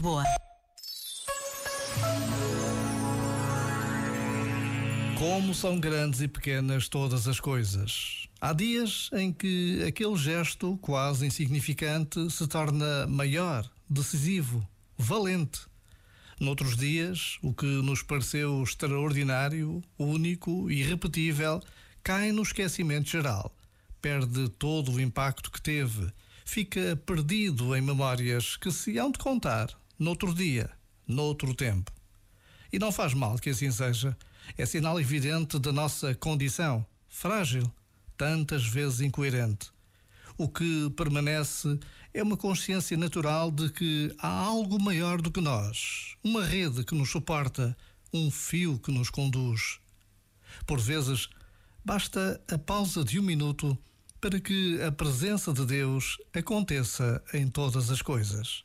Lisboa. Como são grandes e pequenas todas as coisas. Há dias em que aquele gesto quase insignificante se torna maior, decisivo, valente. Noutros dias, o que nos pareceu extraordinário, único e irrepetível cai no esquecimento geral. Perde todo o impacto que teve. Fica perdido em memórias que se hão de contar noutro dia, noutro tempo. E não faz mal que assim seja. É sinal evidente da nossa condição, frágil, tantas vezes incoerente. O que permanece é uma consciência natural de que há algo maior do que nós, uma rede que nos suporta, um fio que nos conduz. Por vezes, basta a pausa de um minuto para que a presença de Deus aconteça em todas as coisas.